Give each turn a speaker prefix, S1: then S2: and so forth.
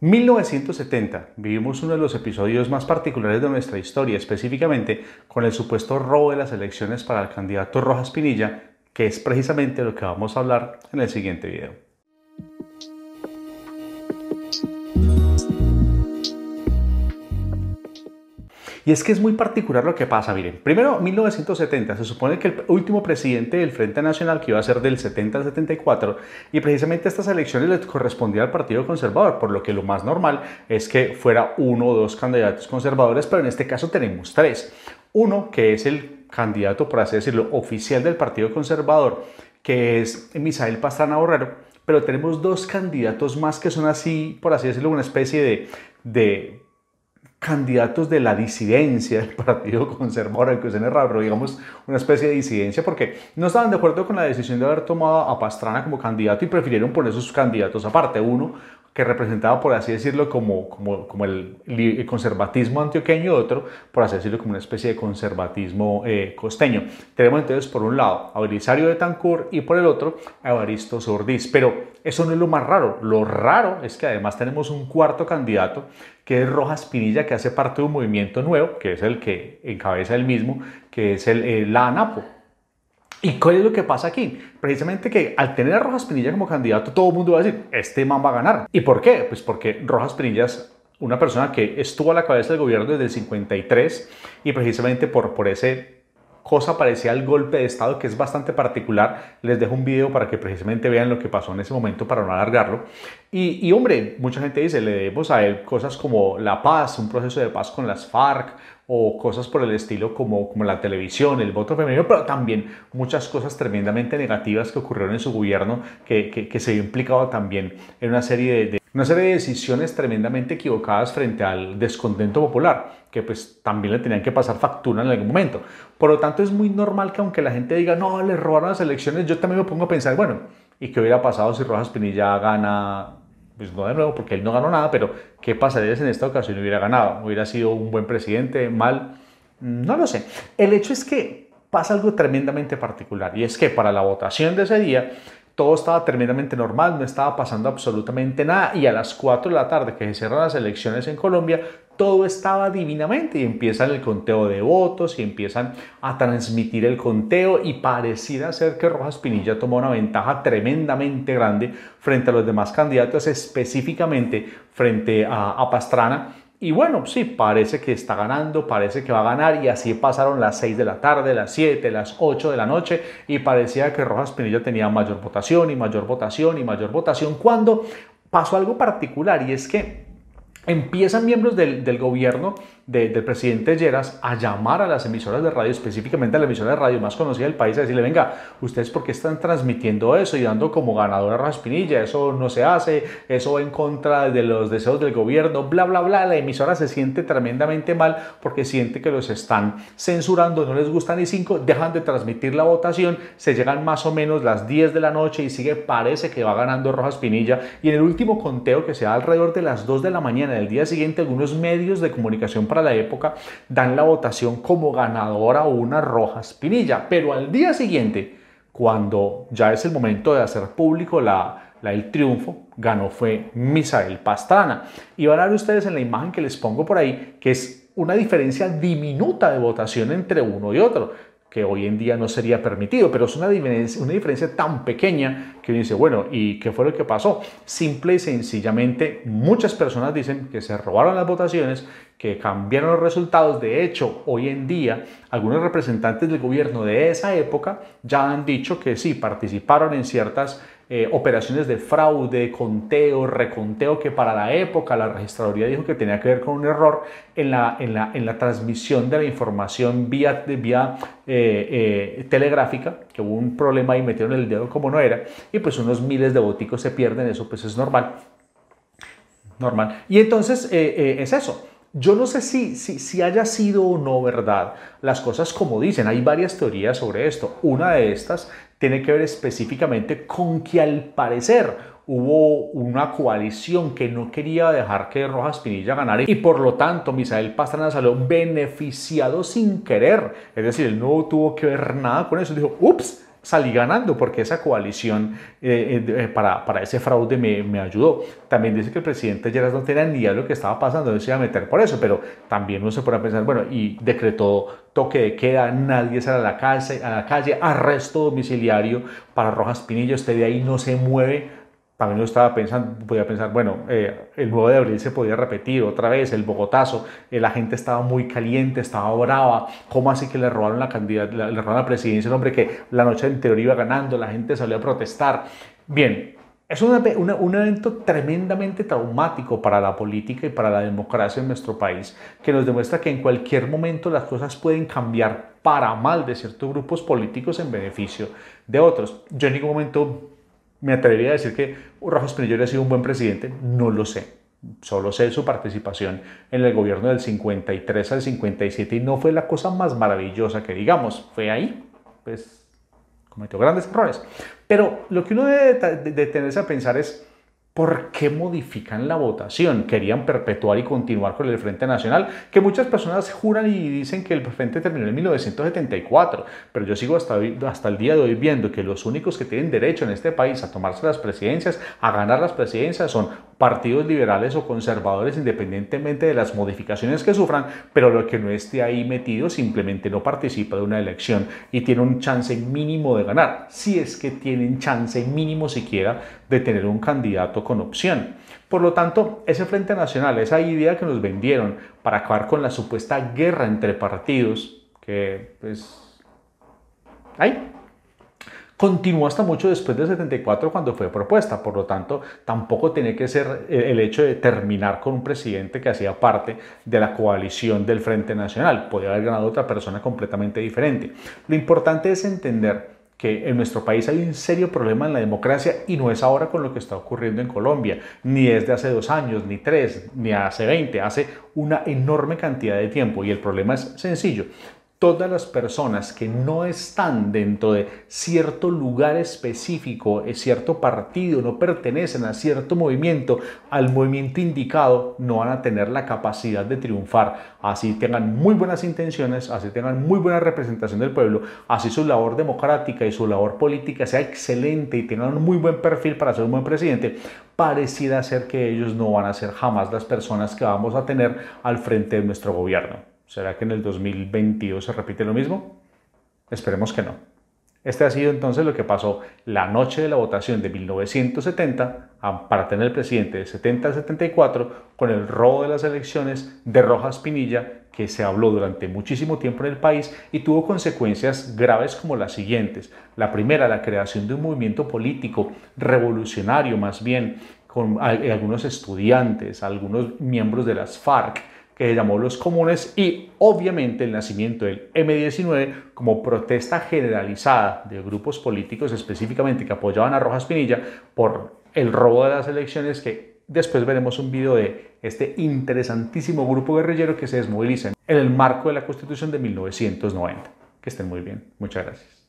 S1: 1970 vivimos uno de los episodios más particulares de nuestra historia, específicamente con el supuesto robo de las elecciones para el candidato Rojas Pinilla, que es precisamente lo que vamos a hablar en el siguiente video. Y es que es muy particular lo que pasa, miren. Primero, 1970, se supone que el último presidente del Frente Nacional, que iba a ser del 70 al 74, y precisamente estas elecciones les correspondía al Partido Conservador, por lo que lo más normal es que fuera uno o dos candidatos conservadores, pero en este caso tenemos tres. Uno, que es el candidato, por así decirlo, oficial del Partido Conservador, que es Misael Pastrana Borrero, pero tenemos dos candidatos más que son así, por así decirlo, una especie de, de candidatos de la disidencia del Partido Conservador, aunque suene raro, pero digamos una especie de disidencia, porque no estaban de acuerdo con la decisión de haber tomado a Pastrana como candidato y prefirieron poner sus candidatos aparte. Uno que representaba, por así decirlo, como, como, como el, conservatismo antioqueño y otro, por así decirlo, como una especie de conservatismo eh, costeño. Tenemos entonces, por un lado, a Belisario de Tancur y por el otro, a Evaristo Sordiz. Pero eso no es lo más raro. Lo raro es que además tenemos un cuarto candidato, que es Rojas Pinilla, que hace parte de un movimiento nuevo, que es el que encabeza el mismo, que es el, el la ANAPO. ¿Y cuál es lo que pasa aquí? Precisamente que al tener a Rojas Pinilla como candidato, todo el mundo va a decir, este man va a ganar. ¿Y por qué? Pues porque Rojas Pinilla es una persona que estuvo a la cabeza del gobierno desde el 53 y precisamente por, por ese cosa parecía el golpe de Estado que es bastante particular. Les dejo un video para que precisamente vean lo que pasó en ese momento para no alargarlo. Y, y, hombre, mucha gente dice, le debemos a él cosas como la paz, un proceso de paz con las FARC, o cosas por el estilo como, como la televisión, el voto femenino, pero también muchas cosas tremendamente negativas que ocurrieron en su gobierno, que, que, se vio implicado también en una serie de, una serie de decisiones tremendamente equivocadas frente al descontento popular, que pues también le tenían que pasar factura en algún momento. Por lo tanto, es muy normal que aunque la gente diga, no, le robaron las elecciones, yo también me pongo a pensar, bueno, ¿y qué hubiera pasado si Rojas Pinilla gana pues no de nuevo, porque él no ganó nada, pero ¿qué pasaría si en esta ocasión hubiera ganado? ¿Hubiera sido un buen presidente? ¿Mal? No lo sé. El hecho es que pasa algo tremendamente particular y es que para la votación de ese día todo estaba tremendamente normal, no estaba pasando absolutamente nada y a las 4 de la tarde que se cierran las elecciones en Colombia, todo estaba divinamente y empiezan el conteo de votos y empiezan a transmitir el conteo y pareciera ser que Rojas Pinilla tomó una ventaja tremendamente grande frente a los demás candidatos, específicamente frente a, a Pastrana y bueno, sí, parece que está ganando, parece que va a ganar y así pasaron las 6 de la tarde, las 7, las 8 de la noche y parecía que Rojas Pinilla tenía mayor votación y mayor votación y mayor votación cuando pasó algo particular y es que empiezan miembros del, del gobierno del presidente Lleras a llamar a las emisoras de radio, específicamente a la emisora de radio más conocida del país, a decirle, venga, ustedes por qué están transmitiendo eso y dando como ganadora a Raspinilla, eso no se hace, eso va en contra de los deseos del gobierno, bla, bla, bla. La emisora se siente tremendamente mal porque siente que los están censurando, no les gusta ni cinco, dejan de transmitir la votación, se llegan más o menos las 10 de la noche y sigue, parece que va ganando Rojas Pinilla y en el último conteo que se da alrededor de las 2 de la mañana del día siguiente, algunos medios de comunicación la época dan la votación como ganadora una roja espinilla pero al día siguiente, cuando ya es el momento de hacer público la, la, el triunfo, ganó fue Misael Pastrana. Y van a ver ustedes en la imagen que les pongo por ahí, que es una diferencia diminuta de votación entre uno y otro que hoy en día no sería permitido, pero es una diferencia, una diferencia tan pequeña que uno dice, bueno, ¿y qué fue lo que pasó? Simple y sencillamente, muchas personas dicen que se robaron las votaciones, que cambiaron los resultados. De hecho, hoy en día, algunos representantes del gobierno de esa época ya han dicho que sí, participaron en ciertas eh, operaciones de fraude, conteo, reconteo, que para la época la registraduría dijo que tenía que ver con un error en la, en la, en la transmisión de la información vía, vía eh, eh, telegráfica, que hubo un problema y metieron el dedo como no era, y pues unos miles de boticos se pierden, eso pues es normal. Normal. Y entonces es eso. Yo no sé si, si, haya sido o no verdad las cosas como dicen. Hay varias teorías sobre esto. Una de estas tiene que ver específicamente con que al parecer hubo una coalición que no quería dejar que Rojas Pinilla ganara y por lo tanto Misael Pastrana salió beneficiado sin querer. Es decir, él no tuvo que ver nada con eso. Dijo, ups, salí ganando porque esa coalición eh, eh, para, para, ese fraude me, me, ayudó. También dice que el presidente Lleras no tenía ni idea de lo que estaba pasando, no se iba a meter por eso, pero también uno se pone a pensar, bueno, y decretó toque de queda, nadie sale a la calle, a la calle arresto domiciliario para Rojas Pinillo, usted de ahí no se mueve también lo estaba pensando, podía pensar, bueno, eh, el 9 de abril se podía repetir otra vez, el Bogotazo, eh, la gente estaba muy caliente, estaba brava, ¿cómo así que le robaron la candidatura, le robaron la presidencia, el hombre que la noche anterior iba ganando, la gente salió a protestar? Bien, es un evento tremendamente traumático para la política y para la democracia en nuestro país, que nos demuestra que en cualquier momento las cosas pueden cambiar para mal de ciertos grupos políticos en beneficio de otros. Yo en ningún momento me atrevería a decir que Rojas Pinillo ha sido un buen presidente, no lo sé. Solo sé su participación en el gobierno del 53 al 57 y no fue la cosa más maravillosa que digamos, fue ahí, pues cometió grandes errores. Pero lo que uno debe detenerse a pensar es, ¿Por qué modifican la votación? Querían perpetuar y continuar con el Frente Nacional, que muchas personas juran y dicen que el Frente terminó en 1974, pero yo sigo hasta, hasta el día de hoy viendo que los únicos que tienen derecho en este país a tomarse las presidencias, a ganar las presidencias, son partidos liberales o conservadores independientemente de las modificaciones que sufran, pero lo que no esté ahí metido simplemente no participa de una elección y tiene un chance mínimo de ganar, si es que tienen chance mínimo siquiera de tener un candidato con opción. Por lo tanto, ese Frente Nacional, esa idea que nos vendieron para acabar con la supuesta guerra entre partidos, que pues hay, continuó hasta mucho después del 74 cuando fue propuesta. Por lo tanto, tampoco tiene que ser el hecho de terminar con un presidente que hacía parte de la coalición del Frente Nacional. Podría haber ganado otra persona completamente diferente. Lo importante es entender que en nuestro país hay un serio problema en la democracia y no es ahora con lo que está ocurriendo en Colombia, ni es de hace dos años, ni tres, ni hace veinte, hace una enorme cantidad de tiempo y el problema es sencillo todas las personas que no están dentro de cierto lugar específico, es cierto partido, no pertenecen a cierto movimiento, al movimiento indicado, no van a tener la capacidad de triunfar. Así tengan muy buenas intenciones, así tengan muy buena representación del pueblo, así su labor democrática y su labor política sea excelente y tengan un muy buen perfil para ser un buen presidente, pareciera ser que ellos no van a ser jamás las personas que vamos a tener al frente de nuestro gobierno. ¿Será que en el 2022 se repite lo mismo? Esperemos que no. Este ha sido entonces lo que pasó la noche de la votación de 1970 para tener el presidente de 70 a 74 con el robo de las elecciones de Rojas Pinilla que se habló durante muchísimo tiempo en el país y tuvo consecuencias graves como las siguientes. La primera, la creación de un movimiento político revolucionario más bien con algunos estudiantes, algunos miembros de las FARC que se llamó Los Comunes y obviamente el nacimiento del M19 como protesta generalizada de grupos políticos específicamente que apoyaban a Rojas Pinilla por el robo de las elecciones que después veremos un video de este interesantísimo grupo guerrillero que se desmoviliza en el marco de la Constitución de 1990. Que estén muy bien. Muchas gracias.